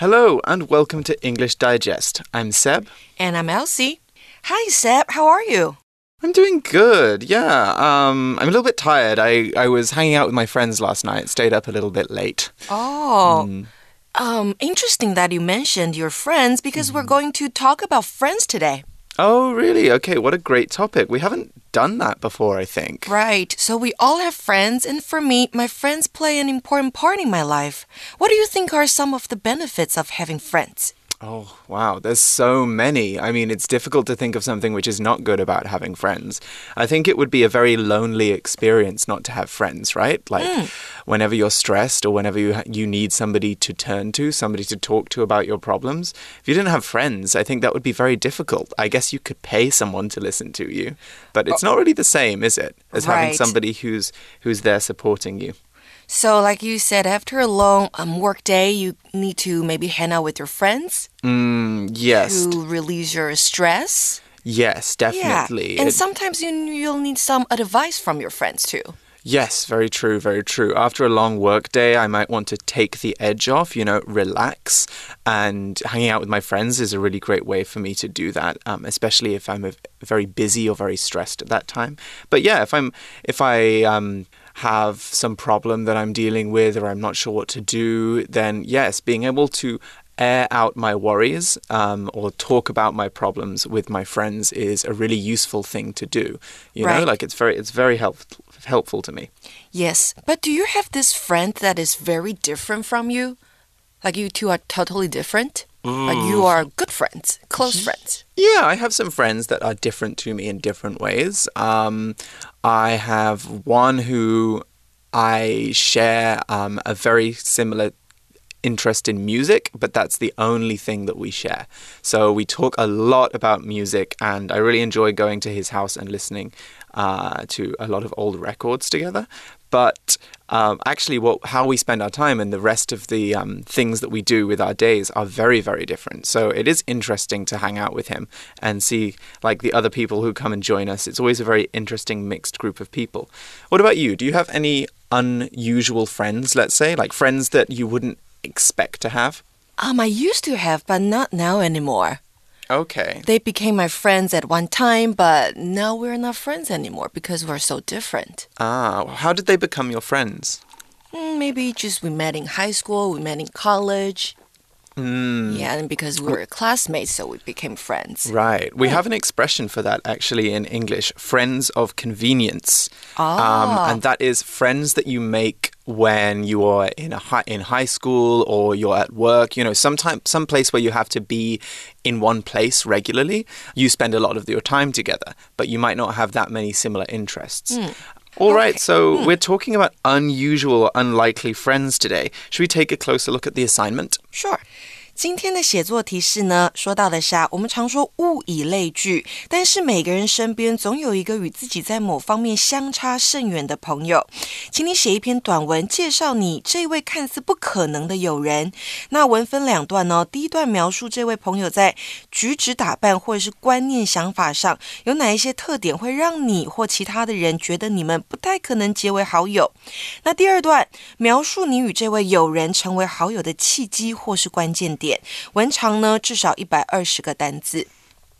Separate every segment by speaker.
Speaker 1: Hello and welcome to English Digest. I'm Seb.
Speaker 2: And I'm Elsie. Hi, Seb. How are you?
Speaker 1: I'm doing good. Yeah. Um, I'm a little bit tired. I, I was hanging out with my friends last night, stayed up a little bit late.
Speaker 2: Oh. Mm. Um, interesting that you mentioned your friends because mm. we're going to talk about friends today.
Speaker 1: Oh, really? Okay, what a great topic. We haven't done that before, I think.
Speaker 2: Right. So we all have friends, and for me, my friends play an important part in my life. What do you think are some of the benefits of having friends?
Speaker 1: Oh, wow. There's so many. I mean, it's difficult to think of something which is not good about having friends. I think it would be a very lonely experience not to have friends, right? Like mm. whenever you're stressed or whenever you you need somebody to turn to, somebody to talk to about your problems. If you didn't have friends, I think that would be very difficult. I guess you could pay someone to listen to you, but it's oh. not really the same, is it? As right. having somebody who's who's there supporting you.
Speaker 2: So, like you said, after a long um, work day, you need to maybe hang out with your friends.
Speaker 1: Mm, yes.
Speaker 2: To release your stress.
Speaker 1: Yes, definitely.
Speaker 2: Yeah. And it, sometimes you, you'll need some advice from your friends too.
Speaker 1: Yes, very true, very true. After a long work day, I might want to take the edge off, you know, relax. And hanging out with my friends is a really great way for me to do that, um, especially if I'm very busy or very stressed at that time. But yeah, if I'm, if I, um, have some problem that I'm dealing with or I'm not sure what to do, then yes, being able to air out my worries um, or talk about my problems with my friends is a really useful thing to do. You right. know, like it's very it's very helpful helpful to me.
Speaker 2: Yes, but do you have this friend that is very different from you? Like you two are totally different? Like you are good friends, close friends.
Speaker 1: Yeah, I have some friends that are different to me in different ways. Um, I have one who I share um, a very similar interest in music, but that's the only thing that we share. So we talk a lot about music, and I really enjoy going to his house and listening uh, to a lot of old records together. But um, actually, what how we spend our time and the rest of the um, things that we do with our days are very, very different. So it is interesting to hang out with him and see like the other people who come and join us. It's always a very interesting mixed group of people. What about you? Do you have any unusual friends? Let's say like friends that you wouldn't expect to have.
Speaker 2: Um, I used to have, but not now anymore.
Speaker 1: Okay.
Speaker 2: They became my friends at one time, but now we're not friends anymore because we're so different.
Speaker 1: Ah, how did they become your friends?
Speaker 2: Mm, maybe just we met in high school, we met in college.
Speaker 1: Mm.
Speaker 2: Yeah, and because we were classmates, so we became friends.
Speaker 1: Right. We have an expression for that actually in English friends of convenience.
Speaker 2: Ah.
Speaker 1: Um, and that is friends that you make when you are in a high, in high school or you're at work, you know, sometime some place where you have to be in one place regularly, you spend a lot of your time together, but you might not have that many similar interests.
Speaker 2: Mm.
Speaker 1: All okay. right, so mm. we're talking about unusual, unlikely friends today. Should we take a closer look at the assignment?
Speaker 2: Sure. 今天的写作提示呢，说到的是，我们常说物以类聚，但是每个人身边总有一个与自己在某方面相差甚远的朋友。请你写一篇短文介绍你这位看似不可能的友人。那文分两段哦，第一段描述这位朋友在举止打扮或者是观念想法上有哪一些特点，会让你或其他的人觉得你们不太可能结为好友。那第二段描述你与这位友人成为好友的契机或是关键点。点，文长呢至少一百二十个单字。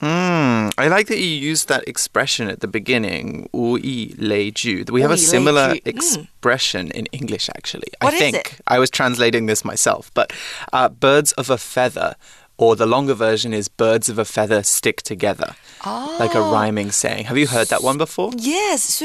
Speaker 1: Mm, I like that you used that expression at the beginning, 物以类聚. We have a similar expression mm. in English, actually.
Speaker 2: What
Speaker 1: I think
Speaker 2: it?
Speaker 1: I was translating this myself, but uh, birds of a feather, or the longer version is birds of a feather stick together.
Speaker 2: Oh.
Speaker 1: Like a oh. rhyming saying. Have you heard that one before?
Speaker 2: Yes,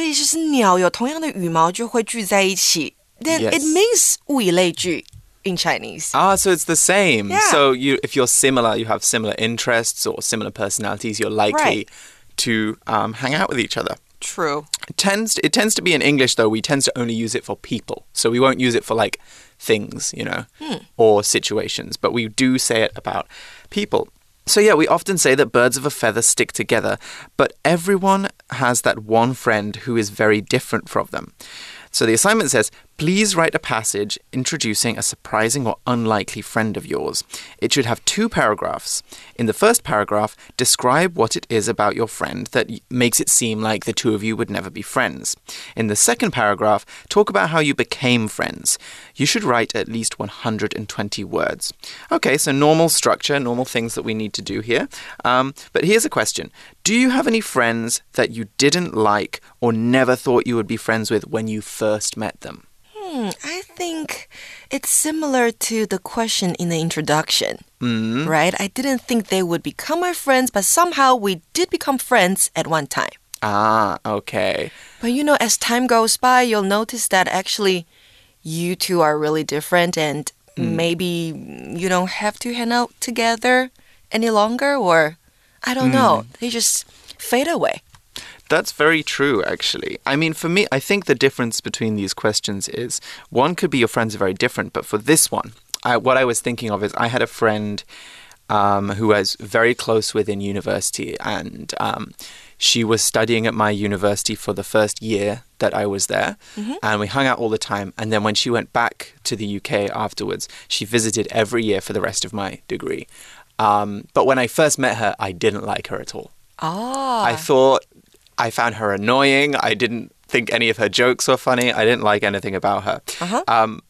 Speaker 2: Then yes. it means 物以类聚。In Chinese.
Speaker 1: Ah, so it's the same.
Speaker 2: Yeah.
Speaker 1: So you, if you're similar, you have similar interests or similar personalities, you're likely
Speaker 2: right.
Speaker 1: to um, hang out with each other.
Speaker 2: True.
Speaker 1: It tends to, it tends to be in English though. We tend to only use it for people, so we won't use it for like things, you know,
Speaker 2: hmm.
Speaker 1: or situations. But we do say it about people. So, yeah, we often say that birds of a feather stick together, but everyone has that one friend who is very different from them. So the assignment says Please write a passage introducing a surprising or unlikely friend of yours. It should have two paragraphs. In the first paragraph, describe what it is about your friend that makes it seem like the two of you would never be friends. In the second paragraph, talk about how you became friends. You should write at least 120 words. Okay, so normal structure, normal things that we need to do here. Um, but here's a question Do you have any friends that you didn't like or never thought you would be friends with when you first met them?
Speaker 2: Hmm, I think it's similar to the question in the introduction,
Speaker 1: mm.
Speaker 2: right? I didn't think they would become my friends, but somehow we did become friends at one time.
Speaker 1: Ah, okay.
Speaker 2: But you know, as time goes by, you'll notice that actually you two are really different and mm. maybe you don't have to hang out together any longer, or I don't mm. know, they just fade away.
Speaker 1: That's very true, actually. I mean, for me, I think the difference between these questions is one could be your friends are very different, but for this one, I, what I was thinking of is I had a friend um, who I was very close with in university, and um, she was studying at my university for the first year that I was there,
Speaker 2: mm-hmm.
Speaker 1: and we hung out all the time. And then when she went back to the UK afterwards, she visited every year for the rest of my degree. Um, but when I first met her, I didn't like her at all.
Speaker 2: Ah.
Speaker 1: I thought I found her annoying. I didn't think any of her jokes were funny. I didn't like anything about her.
Speaker 2: Uh-huh.
Speaker 1: Um,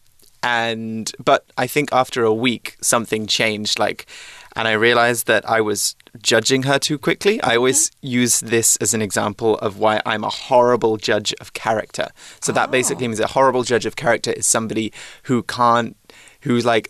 Speaker 1: and but I think after a week something changed. Like, and I realized that I was judging her too quickly. I always
Speaker 2: Mm-hmm.
Speaker 1: use this as an example of why I'm a horrible judge of character. So that
Speaker 2: Oh.
Speaker 1: basically means a horrible judge of character is somebody who can't, who's like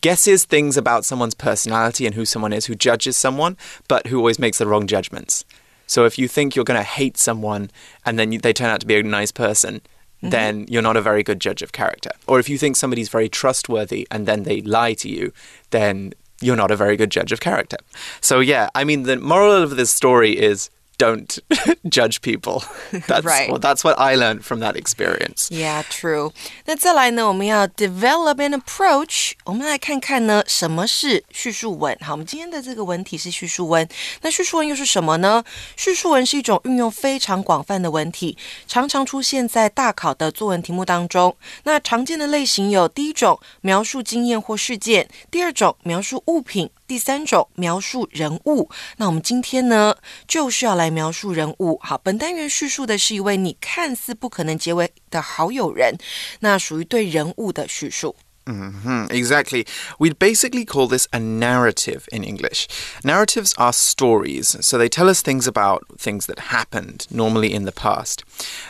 Speaker 1: guesses things about someone's personality and who someone is, who judges someone, but who always makes the wrong judgments. So if you think you're going to hate someone and then you, they turn out to be a nice person, mm-hmm. then you're not a very good judge of character. Or if you think somebody's very trustworthy and then they lie to you, then you're not a very good judge of character. So yeah, I mean the moral of this story is don't judge people. That's
Speaker 2: Right.
Speaker 1: well, that's what I learned from that experience.
Speaker 2: Yeah, true. 那再来呢，我们要 develop an approach。我们来看看呢，什么是叙述文？好，我们今天的这个文体是叙述文。那叙述文又是什么呢？叙述文是一种运用非常广泛的文体，常常出现在大考的作文题目当中。那常见的类型有：第一种描述经验或事件；第二种描述物品； 第三种描述人物。那我们今天呢，就是要来描述人物。好，本单元叙述的是一位你看似不可能结为的好友人，那属于对人物的叙述。
Speaker 1: Hmm exactly. We'd basically call this a narrative in English. Narratives are stories, so they tell us things about things that happened, normally in the past.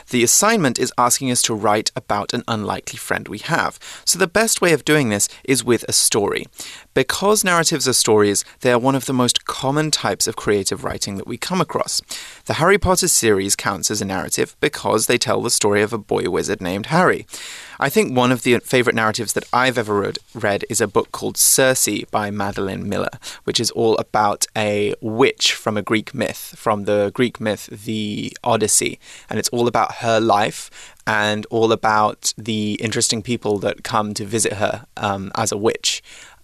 Speaker 1: The assignment is asking us to write about an unlikely friend we have. So the best way of doing this is with a story. Because narratives are stories, they are one of the most common types of creative writing that we come across. The Harry Potter series counts as a narrative because they tell the story of a boy wizard named Harry. I think one of the favorite narratives that I've ever read, read is a book called Circe by Madeline Miller, which is all about a witch from a Greek myth, from the Greek myth, the Odyssey. And it's all about her life and all about the interesting people that come to visit her um, as a witch.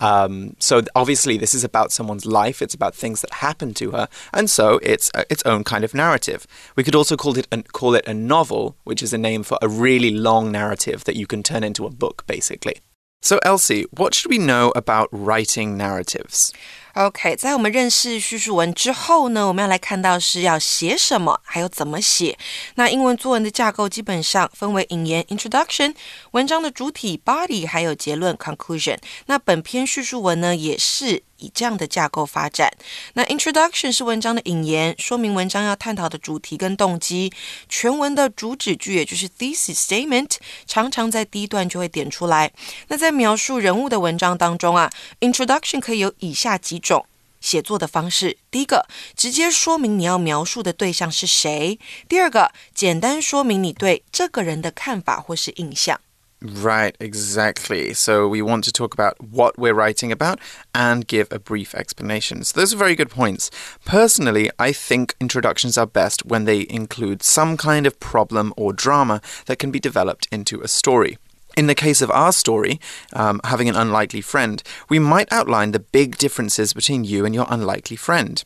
Speaker 1: Um, so obviously, this is about someone's life. It's about things that happened to her, and so it's uh, its own kind of narrative. We could also call it an, call it a novel, which is a name for a really long narrative that you can turn into a book, basically. So, Elsie, what should we know about writing narratives?
Speaker 2: OK，在我们认识叙述文之后呢，我们要来看到是要写什么，还有怎么写。那英文作文的架构基本上分为引言 （introduction）、文章的主体 （body） 还有结论 （conclusion）。那本篇叙述文呢，也是以这样的架构发展。那 introduction 是文章的引言，说明文章要探讨的主题跟动机。全文的主旨句，也就是 thesis statement，常常在第一段就会点出来。那在描述人物的文章当中啊，introduction 可以有以下几种。写作的方式，第一个，直接说明你要描述的对象是谁；第二个，简单说明你对这个人的看法或是印象。
Speaker 1: Right, exactly. So we want to talk about what we're writing about and give a brief explanation. So those are very good points. Personally, I think introductions are best when they include some kind of problem or drama that can be developed into a story. In the case of our story, um, having an unlikely friend, we might outline the big differences between you and your unlikely friend.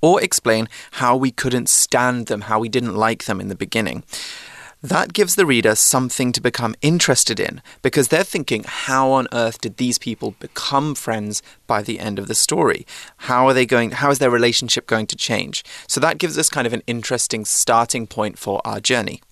Speaker 1: Or explain how we couldn't stand them, how we didn't like them in the beginning. That gives the reader something to become interested in because they're thinking, how on earth did these people become friends by the end of the story? How are they going? How is their relationship going to change? So that gives us kind of an interesting starting point for our journey.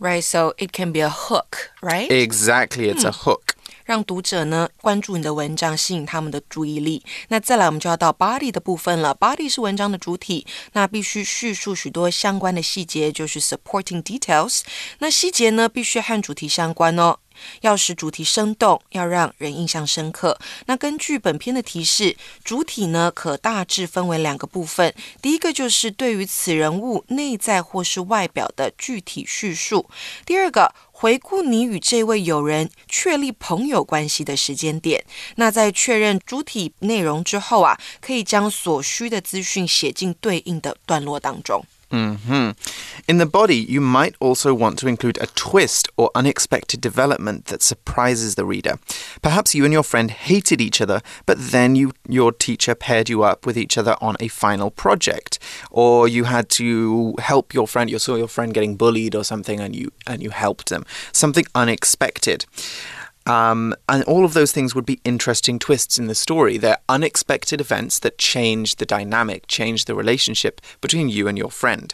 Speaker 2: Right, so it can be a hook, right?
Speaker 1: Exactly, it's a hmm. hook.
Speaker 2: 让读者呢关注你的文章，吸引他们的注意力。那再来，我们就要到 body 的部分了。body 是文章的主体，那必须叙述许多相关的细节，就是 supporting details。那细节呢，必须和主题相关哦。要使主题生动，要让人印象深刻。那根据本篇的提示，主体呢可大致分为两个部分。第一个就是对于此人物内在或是外表的具体叙述。第二个，回顾你与这位友人确立朋友关系的时间点。那在确认主体内容之后啊，可以将所需的资讯写进对应的段落当中。
Speaker 1: Hmm In the body, you might also want to include a twist or unexpected development that surprises the reader. Perhaps you and your friend hated each other, but then you, your teacher paired you up with each other on a final project, or you had to help your friend. You saw your friend getting bullied or something, and you and you helped them. Something unexpected. Um, and all of those things would be interesting twists in the story. They're unexpected events that change the dynamic, change the relationship between you and your friend.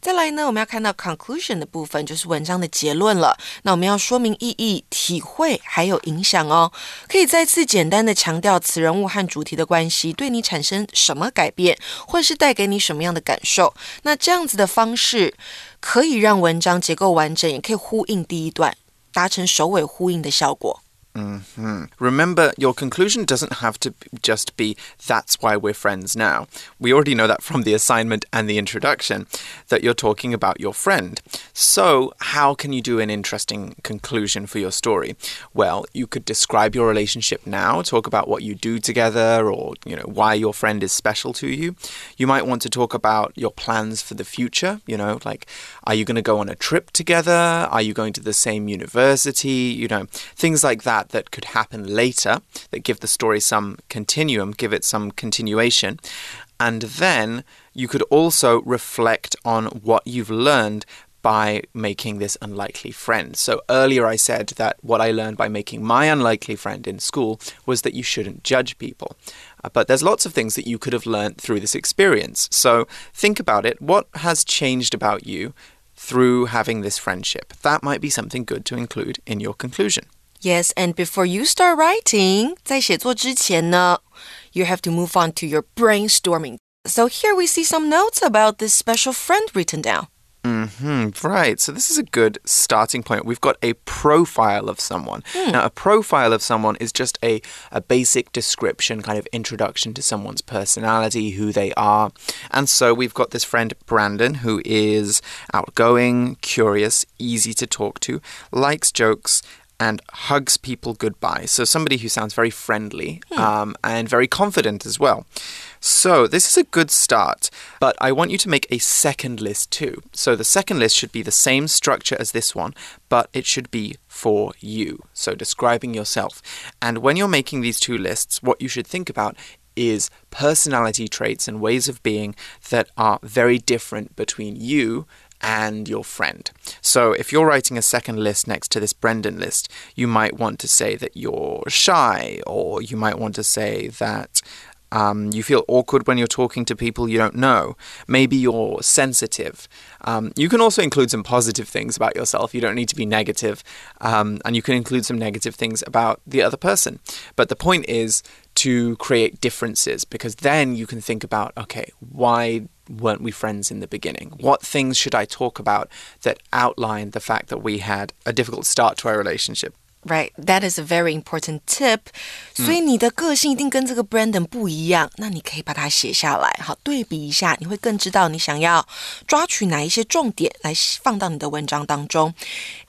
Speaker 2: 再来呢，我们要看到 conclusion 的部分，就是文章的结论了。那我们要说明意义、体会还有影响哦。可以再次简单的强调此人物和主题的关系对你产生什么改变，或是带给你什么样的感受。那这样子的方式可以让文章结构完整，也可以呼应第一段。 达成首尾呼应的效果。
Speaker 1: Mm -hmm. Remember, your conclusion doesn't have to just be, that's why we're friends now. We already know that from the assignment and the introduction, that you're talking about your friend. So, how can you do an interesting conclusion for your story? Well, you could describe your relationship now, talk about what you do together, or, you know, why your friend is special to you. You might want to talk about your plans for the future, you know, like, are you going to go on a trip together? Are you going to the same university? You know, things like that could happen later that give the story some continuum, give it some continuation. And then you could also reflect on what you've learned by making this unlikely friend. So earlier I said that what I learned by making my unlikely friend in school was that you shouldn't judge people. Uh, but there's lots of things that you could have learned through this experience. So think about it. What has changed about you through having this friendship? That might be something good to include in your conclusion.
Speaker 2: Yes, and before you start writing, 在写作之前呢, you have to move on to your brainstorming. So here we see some notes about this special friend written down.
Speaker 1: Mm -hmm, right. So this is a good starting point. We've got a profile of someone. Hmm. Now, a profile of someone is just a, a basic description, kind of introduction to someone's personality, who they are. And so we've got this friend, Brandon, who is outgoing, curious, easy to talk to, likes jokes, and hugs people goodbye. So, somebody who sounds very friendly hmm. um, and very confident as well. So, this is a good start, but I want you to make a second list too. So, the second list should be the same structure as this one, but it should be for you. So, describing yourself. And when you're making these two lists, what you should think about is personality traits and ways of being that are very different between you and your friend. So if you're writing a second list next to this Brendan list, you might want to say that you're shy, or you might want to say that um, you feel awkward when you're talking to people you don't know. Maybe you're sensitive. Um, you can also include some positive things about yourself. You don't need to be negative. Um, and you can include some negative things about the other person. But the point is to create differences because then you can think about okay, why weren't we friends in the beginning? What things should I talk about that outline the fact that we had a difficult start to our relationship?
Speaker 2: Right, that is a very important tip. 所以你的个性一定跟这个 Brandon 不一样，那你可以把它写下来，好对比一下，你会更知道你想要抓取哪一些重点来放到你的文章当中。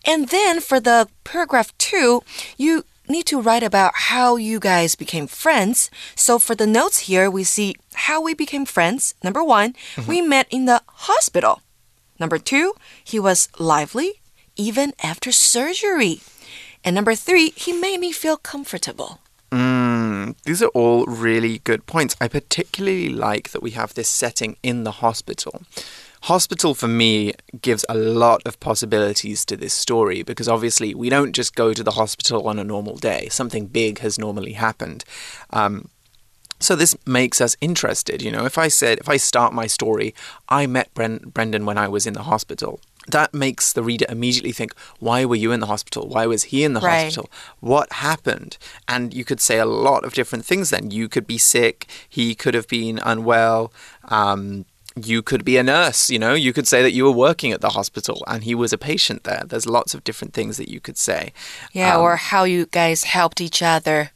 Speaker 2: And then for the paragraph two, you need to write about how you guys became friends. So for the notes here, we see how we became friends. Number one, mm -hmm. we met in the hospital. Number two, he was lively even after surgery. And number three, he made me feel comfortable.
Speaker 1: Mm, these are all really good points. I particularly like that we have this setting in the hospital. Hospital for me gives a lot of possibilities to this story because obviously we don't just go to the hospital on a normal day. Something big has normally happened. Um, so this makes us interested. You know, if I said, if I start my story, I met Bren Brendan when I was in the hospital. That makes the reader immediately think, why were you in the hospital? Why was he in the
Speaker 2: Right.
Speaker 1: hospital? What happened? And you could say a lot of different things then. You could be sick, he could have been unwell. Um, you could be a nurse, you know, you could say that you were working at the hospital and he was a patient there. There's lots of different things that you could say.
Speaker 2: Yeah,
Speaker 1: Um,
Speaker 2: or how you guys helped each other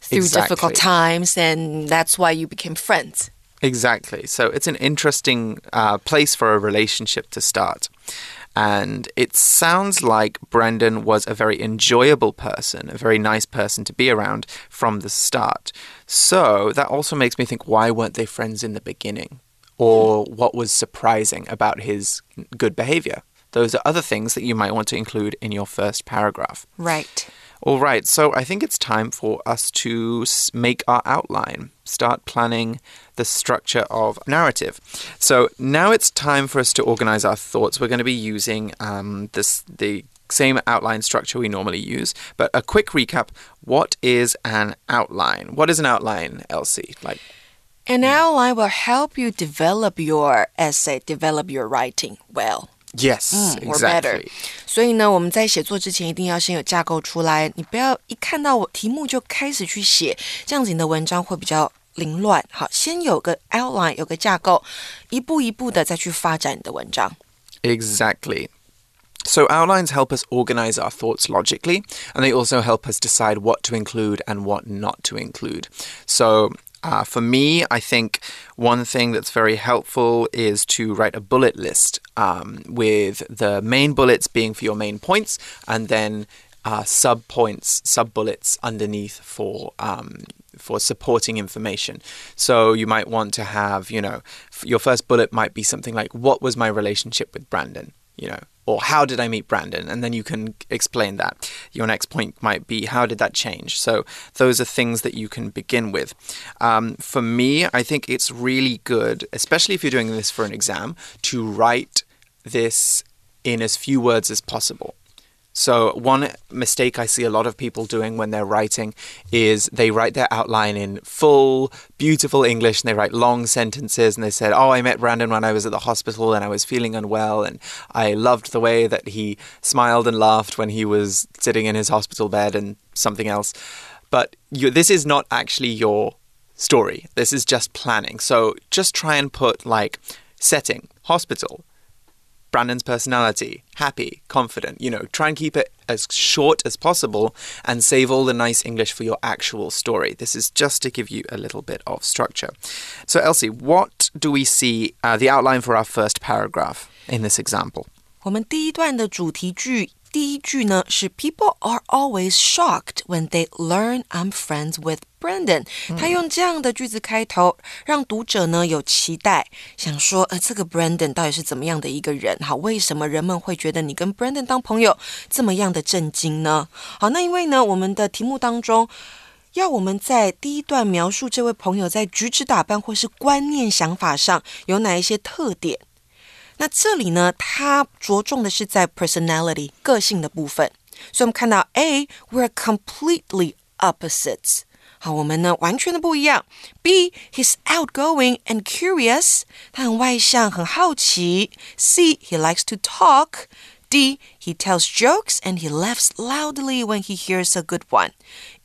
Speaker 2: through difficult times, and that's why you became friends.
Speaker 1: Exactly. So it's an interesting uh, place for a relationship to start. And it sounds like Brendan was a very enjoyable person, a very nice person to be around from the start. So that also makes me think why weren't they friends in the beginning? Or what was surprising about his good behavior? Those are other things that you might want to include in your first paragraph.
Speaker 2: Right.
Speaker 1: All right, so I think it's time for us to make our outline, start planning the structure of narrative. So now it's time for us to organize our thoughts. We're going to be using um, this the same outline structure we normally use, but a quick recap: what is an outline? What is an outline, Elsie? Like,
Speaker 2: An outline will help you develop your essay, develop your writing well.
Speaker 1: yes,
Speaker 2: or better.
Speaker 1: exactly.
Speaker 2: 所以呢，我们在写作之前一定要先有架构出来，你不要一看到我题目就开始去写，这样子你的文章会比较凌乱。好，先有个 outline，有个架构，一步一步的再去发展你的文章。
Speaker 1: Exactly. So, outlines help us organize our thoughts logically, and they also help us decide what to include and what not to include. So, uh, for me, I think one thing that's very helpful is to write a bullet list um, with the main bullets being for your main points, and then uh, sub points, sub bullets underneath for um, for supporting information. So you might want to have, you know, your first bullet might be something like, "What was my relationship with Brandon?" You know, or "How did I meet Brandon?" And then you can explain that. Your next point might be, "How did that change?" So those are things that you can begin with. Um, for me, I think it's really good, especially if you're doing this for an exam, to write this in as few words as possible. So, one mistake I see a lot of people doing when they're writing is they write their outline in full, beautiful English and they write long sentences and they said, Oh, I met Brandon when I was at the hospital and I was feeling unwell and I loved the way that he smiled and laughed when he was sitting in his hospital bed and something else. But you, this is not actually your story. This is just planning. So, just try and put like setting, hospital, Brandon's personality, happy, confident. You know, try and keep it as short as possible and save all the nice English for your actual story. This is just to give you a little bit of structure. So, Elsie, what do we see uh, the outline for our first paragraph in this example?
Speaker 2: 我们第一段的主题句，第一句呢是 People are always shocked when they learn I'm friends with Brandon。他用这样的句子开头，让读者呢有期待，想说，呃，这个 Brandon 到底是怎么样的一个人？好，为什么人们会觉得你跟 Brandon 当朋友这么样的震惊呢？好，那因为呢，我们的题目当中。要我们在第一段描述这位朋友在举止打扮或是观念想法上有哪一些特点，那这里呢，他着重的是在 personality 个性的部分，所以我们看到 A，we're completely opposites。好，我们呢完全的不一样。B，he's outgoing and curious，他很外向，很好奇。C，he likes to talk。D，he tells jokes and he laughs loudly when he hears a good one。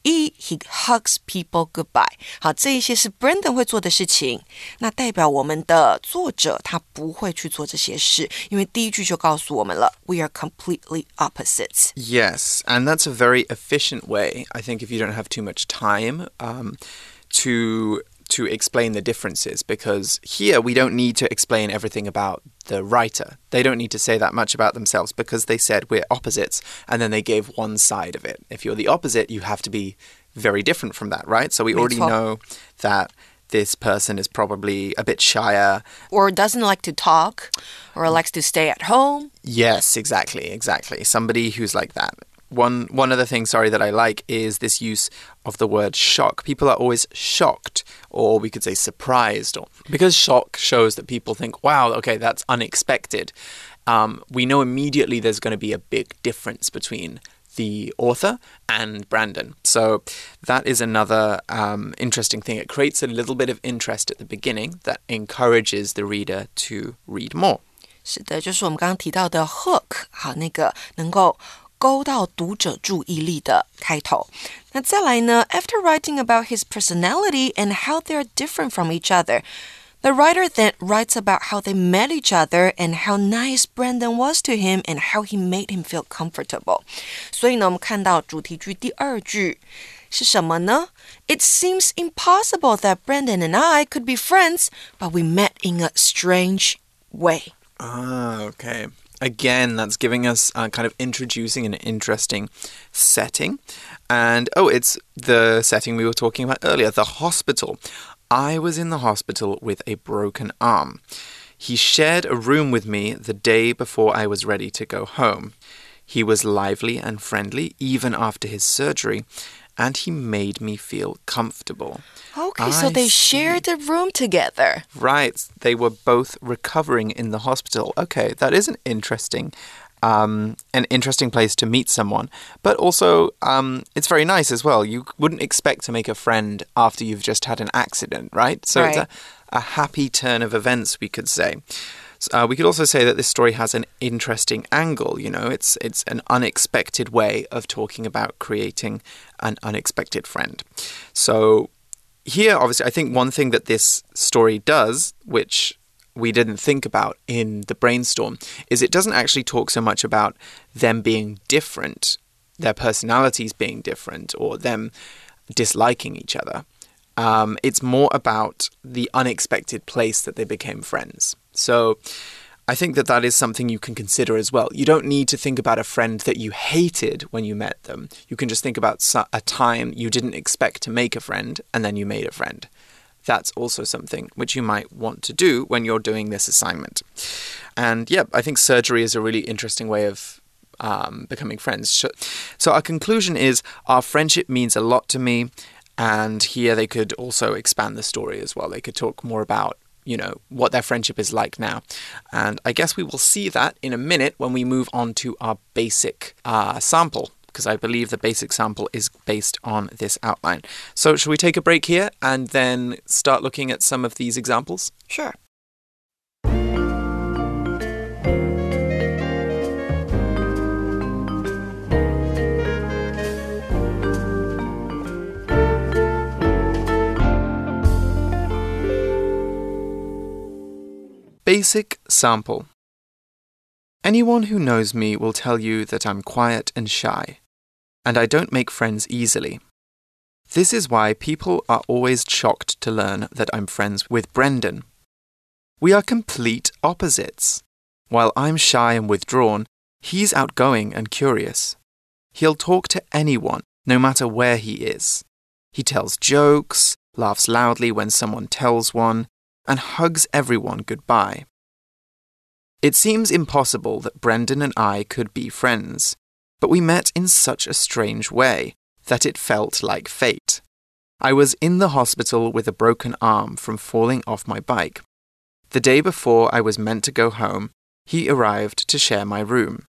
Speaker 2: E he hugs people goodbye。好，这一些是 Brandon 会做的事情，那代表我们的作者他不会去做这些事，因为第一句就告诉我们了，We are completely opposites。
Speaker 1: Yes, and that's a very efficient way. I think if you don't have too much time um, to to explain the differences, because here we don't need to explain everything about the writer. They don't need to say that much about themselves because they said we're opposites, and then they gave one side of it. If you're the opposite, you have to be very different from that, right? So we already know that this person is probably a bit shyer.
Speaker 2: Or doesn't like to talk, or likes to stay at home.
Speaker 1: Yes, exactly, exactly. Somebody who's like that one one other thing, sorry, that I like is this use of the word shock. People are always shocked, or we could say surprised, or because shock shows that people think, "Wow, okay, that's unexpected." Um, we know immediately there's going to be a big difference between the author and Brandon. So that is another um, interesting thing. It creates a little bit of interest at the beginning that encourages the reader to read more.
Speaker 2: 是的，就是我们刚刚提到的 hook，好，那个能够 勾到读者注意力的开头。那再来呢？After writing about his personality and how they're different from each other. The writer then writes about how they met each other and how nice Brandon was to him and how he made him feel comfortable. 所以呢，我们看到主题句第二句是什么呢？It seems impossible that Brandon and I could be friends, but we met in a strange way.
Speaker 1: Ah, okay. Again, that's giving us uh, kind of introducing an interesting setting. And oh, it's the setting we were talking about earlier the hospital. I was in the hospital with a broken arm. He shared a room with me the day before I was ready to go home. He was lively and friendly even after his surgery, and he made me feel comfortable.
Speaker 2: Okay, I so they see. shared a room together.
Speaker 1: Right, they were both recovering in the hospital. Okay, that is an interesting um, an interesting place to meet someone, but also um, it's very nice as well. You wouldn't expect to make a friend after you've just had an accident, right? So right. it's a, a, happy turn of events, we could say. Uh, we could also say that this story has an interesting angle. You know, it's it's an unexpected way of talking about creating an unexpected friend. So here, obviously, I think one thing that this story does, which we didn't think about in the brainstorm is it doesn't actually talk so much about them being different, their personalities being different, or them disliking each other. Um, it's more about the unexpected place that they became friends. So I think that that is something you can consider as well. You don't need to think about a friend that you hated when you met them. You can just think about a time you didn't expect to make a friend and then you made a friend that's also something which you might want to do when you're doing this assignment. And yeah, I think surgery is a really interesting way of um, becoming friends. So, our conclusion is our friendship means a lot to me. And here they could also expand the story as well. They could talk more about you know, what their friendship is like now. And I guess we will see that in a minute when we move on to our basic uh, sample because I believe the basic sample is based on this outline. So, shall we take a break here and then start looking at some of these examples?
Speaker 2: Sure.
Speaker 1: Basic sample. Anyone who knows me will tell you that I'm quiet and shy and I don't make friends easily. This is why people are always shocked to learn that I'm friends with Brendan. We are complete opposites. While I'm shy and withdrawn, he's outgoing and curious. He'll talk to anyone, no matter where he is. He tells jokes, laughs loudly when someone tells one, and hugs everyone goodbye. It seems impossible that Brendan and I could be friends but we met in such a strange way that it felt like fate. I was in the hospital with a broken arm from falling off my bike. The day before I was meant to go home, he arrived to share my room.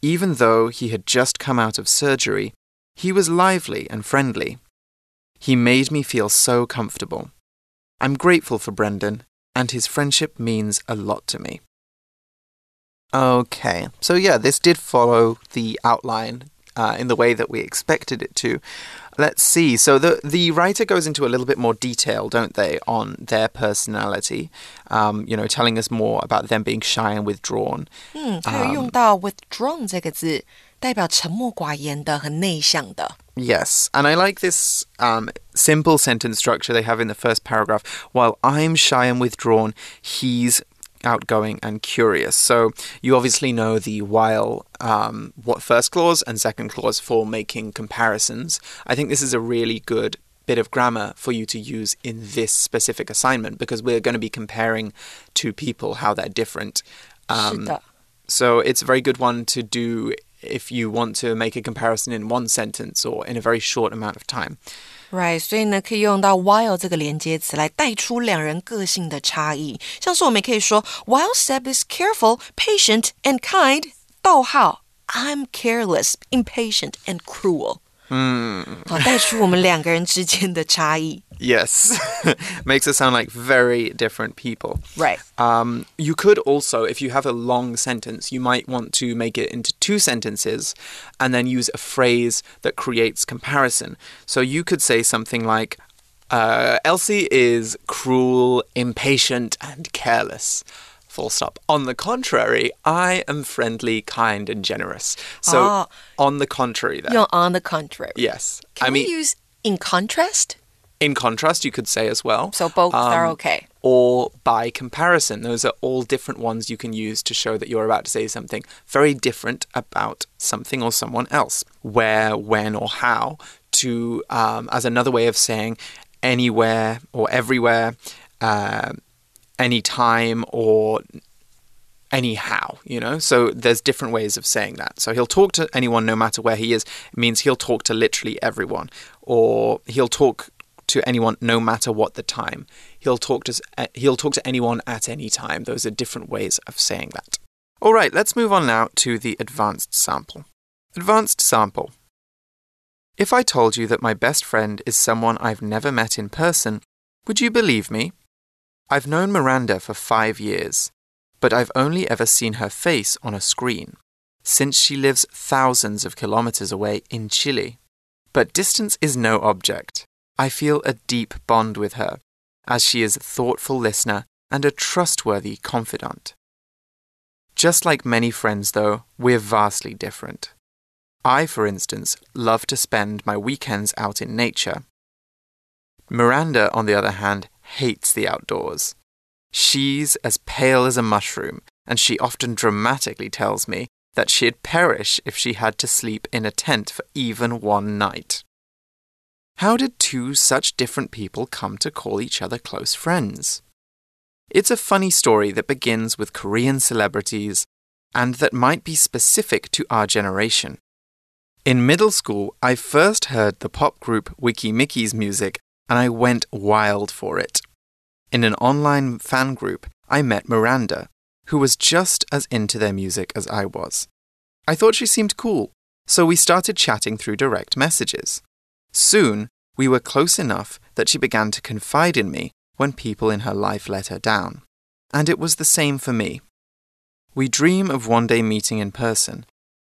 Speaker 1: Even though he had just come out of surgery, he was lively and friendly. He made me feel so comfortable. I'm grateful for Brendan, and his friendship means a lot to me. Okay, so yeah, this did follow the outline uh, in the way that we expected it to. Let's see. So the the writer goes into a little bit more detail, don't they, on their personality? Um, you know, telling us more about them being shy and withdrawn.
Speaker 2: 嗯，他有用到 withdrawn 这个字，代表沉默寡言的、很内向的。
Speaker 1: Yes, and I like this um, simple sentence structure they have in the first paragraph. While I'm shy and withdrawn, he's outgoing and curious. So you obviously know the while um, what first clause and second clause for making comparisons. I think this is a really good bit of grammar for you to use in this specific assignment because we're going to be comparing two people how they're different. Um, so it's a very good one to do if you want to make a comparison in one sentence or in a very short amount of time.
Speaker 2: Right，所以呢，可以用到 while 这个连接词来带出两人个性的差异。像是我们可以说，While Seb is careful, patient, and kind，逗号，I'm careless, impatient, and cruel。 嗯，好，带出我们两个人之间的差异。
Speaker 1: Yes, makes it sound like very different people.
Speaker 2: Right.
Speaker 1: Um, you could also, if you have a long sentence, you might want to make it into two sentences and then use a phrase that creates comparison. So you could say something like, uh, Elsie is cruel, impatient, and careless. Full stop. On the contrary, I am friendly, kind, and generous. So,
Speaker 2: Ah.
Speaker 1: on the contrary, there.
Speaker 2: 用 on the contrary.
Speaker 1: Yes.
Speaker 2: Can
Speaker 1: I
Speaker 2: we
Speaker 1: mean,
Speaker 2: use in contrast?
Speaker 1: in contrast, you could say as well.
Speaker 2: So both are
Speaker 1: Um,
Speaker 2: okay.
Speaker 1: Or by comparison. Those are all different ones you can use to show that you're about to say something very different about something or someone else. Where, when, or how to um, as another way of saying anywhere or everywhere, uh, anytime or anyhow, you know? So there's different ways of saying that. So he'll talk to anyone no matter where he is. It means he'll talk to literally everyone. Or he'll talk to anyone no matter what the time. He'll talk to he'll talk to anyone at any time. Those are different ways of saying that. All right, let's move on now to the advanced sample. Advanced sample. If I told you that my best friend is someone I've never met in person, would you believe me? I've known Miranda for five years, but I've only ever seen her face on a screen, since she lives thousands of kilometers away in Chile. But distance is no object. I feel a deep bond with her, as she is a thoughtful listener and a trustworthy confidant. Just like many friends, though, we're vastly different. I, for instance, love to spend my weekends out in nature. Miranda, on the other hand, hates the outdoors. She's as pale as a mushroom, and she often dramatically tells me that she'd perish if she had to sleep in a tent for even one night. How did two such different people come to call each other close friends? It's a funny story that begins with Korean celebrities and that might be specific to our generation. In middle school, I first heard the pop group Wiki Mickey's music and I went wild for it. In an online fan group, I met Miranda, who was just as into their music as I was. I thought she seemed cool, so we started chatting through direct messages. Soon, we were close enough that she began to confide in me when people in her life let her down. And it was the same for me. We dream of one day meeting in person,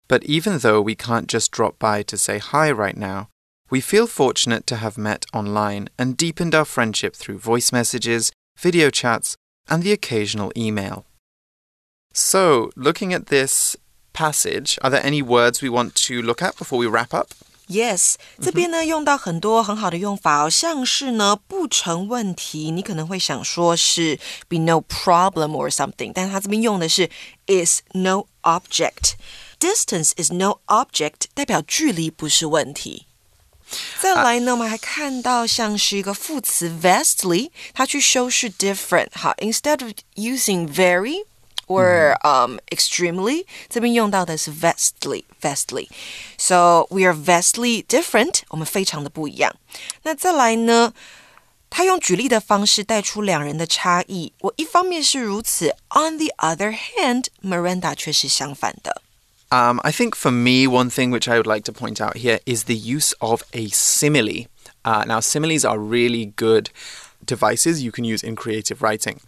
Speaker 1: but even though we can't just drop by to say hi right now, we feel fortunate to have met online and deepened our friendship through voice messages, video chats, and the occasional email. So, looking at this passage, are there any words we want to look at before we wrap up?
Speaker 2: Yes，这边呢用到很多很好的用法哦，像是呢不成问题，你可能会想说是 be no problem or something，但是它这边用的是 is no object。Distance is no object，代表距离不是问题。 再来呢，我们还看到像是一个副词 vastly，它去修饰 different。好，instead of using very or um extremely，这边用到的是 vastly vastly。So we are vastly different，我们非常的不一样。那再来呢？他用举例的方式带出两人的差异。我一方面是如此，on the other hand，Miranda 却是相反的。
Speaker 1: Um, I think for me, one thing which I would like to point out here is the use of a simile. Uh, now, similes are really good devices you can use in creative writing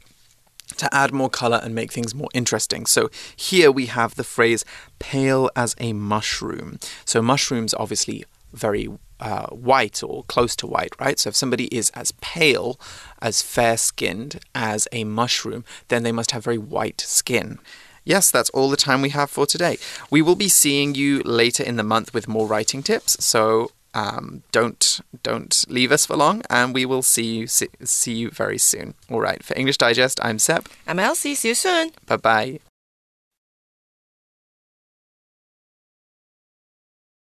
Speaker 1: to add more color and make things more interesting. So here we have the phrase pale as a mushroom. So mushrooms obviously very uh, white or close to white, right? So if somebody is as pale, as fair skinned as a mushroom, then they must have very white skin. Yes, that's all the time we have for today. We will be seeing you later in the month with more writing tips. So um, don't don't leave us for long, and we will see you see, see you very soon. All right. For English Digest, I'm Seb.
Speaker 2: I'm Elsie. See you soon.
Speaker 1: Bye bye.